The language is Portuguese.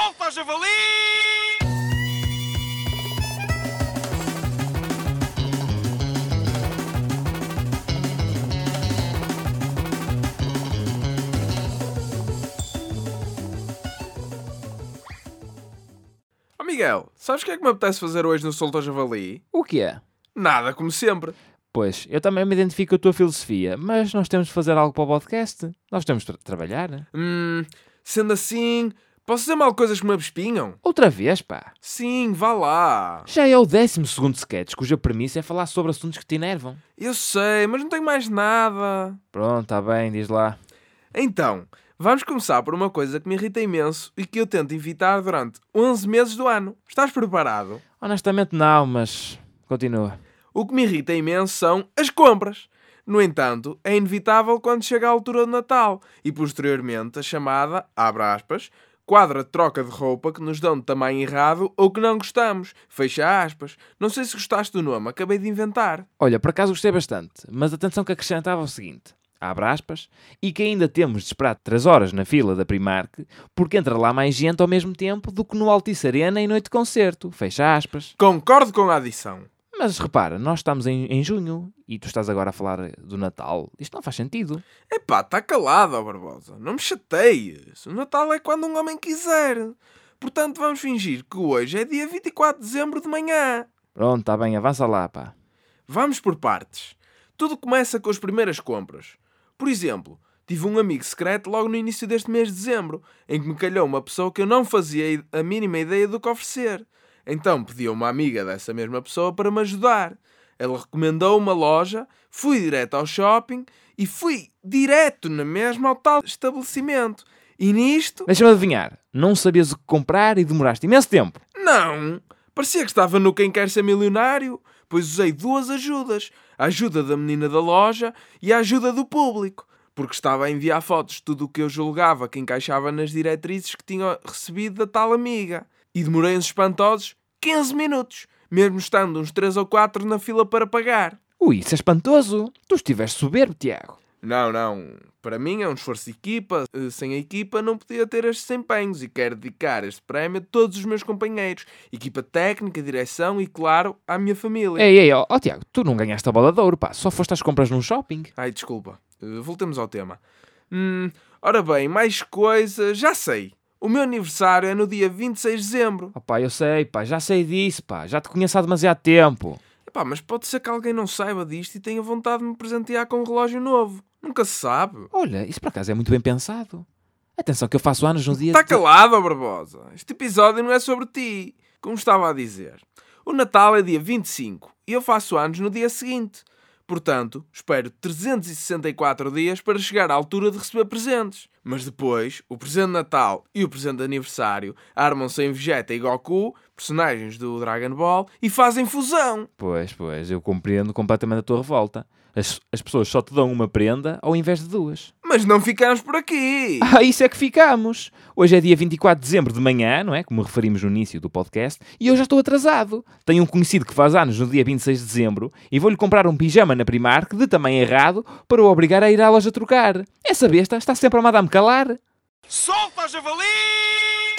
Solta, javali! Ó Miguel, sabes o que é que me apetece fazer hoje no Solto ao Javali? O que é? Nada, como sempre. Pois, eu também me identifico com a tua filosofia, mas nós temos de fazer algo para o podcast. Nós temos de tra- trabalhar. Hum, sendo assim, posso dizer mal coisas que me abespinham? Outra vez, pá. Sim, vá lá. Já é o 12 segundo sketch, cuja premissa é falar sobre assuntos que te enervam. Eu sei, mas não tenho mais nada. Pronto, está bem, diz lá. Então, vamos começar por uma coisa que me irrita imenso e que eu tento evitar durante 11 meses do ano. Estás preparado? Honestamente não, mas continua. O que me irrita imenso são as compras. No entanto, é inevitável quando chega a altura do Natal e posteriormente a chamada, abre aspas, quadra de troca de roupa que nos dão de tamanho errado ou que não gostamos, fecha aspas. Não sei se gostaste do nome, acabei de inventar. Olha, por acaso gostei bastante, mas atenção que acrescentava o seguinte. Abre aspas, e que ainda temos de esperar 3 horas na fila da Primark, porque entra lá mais gente ao mesmo tempo do que no Altice Arena em noite de concerto. Fecha aspas. Concordo com a adição. Mas repara, nós estamos em, em junho e tu estás agora a falar do Natal. Isto não faz sentido. Epá, está calado, ó Barbosa. Não me chateias. O Natal é quando um homem quiser. Portanto, vamos fingir que hoje é dia 24 de dezembro de manhã. Pronto, está bem, avança lá, pá. Vamos por partes. Tudo começa com as primeiras compras. Por exemplo, tive um amigo secreto logo no início deste mês de dezembro, em que me calhou uma pessoa que eu não fazia a mínima ideia do que oferecer. Então pedi a uma amiga dessa mesma pessoa para me ajudar. Ela recomendou uma loja, fui direto ao shopping e fui direto na mesma ao tal estabelecimento. E nisto, Deixa-me adivinhar. Não sabias o que comprar e demoraste imenso tempo. não! Parecia que estava no Quem Quer Ser Milionário, pois usei duas ajudas: a ajuda da menina da loja e a ajuda do público, porque estava a enviar fotos de tudo o que eu julgava que encaixava nas diretrizes que tinha recebido da tal amiga. E demorei uns espantosos 15 minutos, mesmo estando uns 3 ou 4 na fila para pagar. Ui, isso é espantoso. Tu estiveste soberbo, Tiago. Não, não. Para mim é um esforço de equipa. Eh, Sem a equipa não podia ter estes desempenhos e quero dedicar este prémio a todos os meus companheiros, equipa técnica, direção e, claro, à minha família. Ei, ei, ó, ó, Tiago, tu não ganhaste a bola de ouro, pá. Só foste às compras num shopping. Ai, desculpa. Eh, voltemos ao tema. Hum, ora bem, mais coisas. Já sei. O meu aniversário é no dia 26 de dezembro. Oh, pá, eu sei, pá. Já sei disso, pá. Já te conheço há demasiado tempo. Epá, mas pode ser que alguém não saiba disto e tenha vontade de me presentear com um relógio novo. Nunca se sabe. Olha, isso por acaso é muito bem pensado. Atenção que eu faço anos no dia... Está de- calado, ó Barbosa. Este episódio não é sobre ti. Como estava a dizer. O Natal é dia 25 e eu faço anos no dia seguinte. Portanto, espero 364 dias para chegar à altura de receber presentes. Mas depois, o presente de Natal e o presente de aniversário armam-se em Vegeta e Goku, personagens do Dragon Ball, e fazem fusão. Pois, pois, eu compreendo completamente a tua revolta. As, as pessoas só te dão uma prenda ao invés de duas. Mas não ficamos por aqui. Ah, isso é que ficamos! Hoje é dia 24 de dezembro de manhã, não é? Como referimos no início do podcast, e eu já estou atrasado. Tenho um conhecido que faz anos no dia 26 de dezembro e vou-lhe comprar um pijama na Primark de tamanho errado para o obrigar a ir à loja trocar. Essa besta está sempre a mandar-me calar. Solta, javali!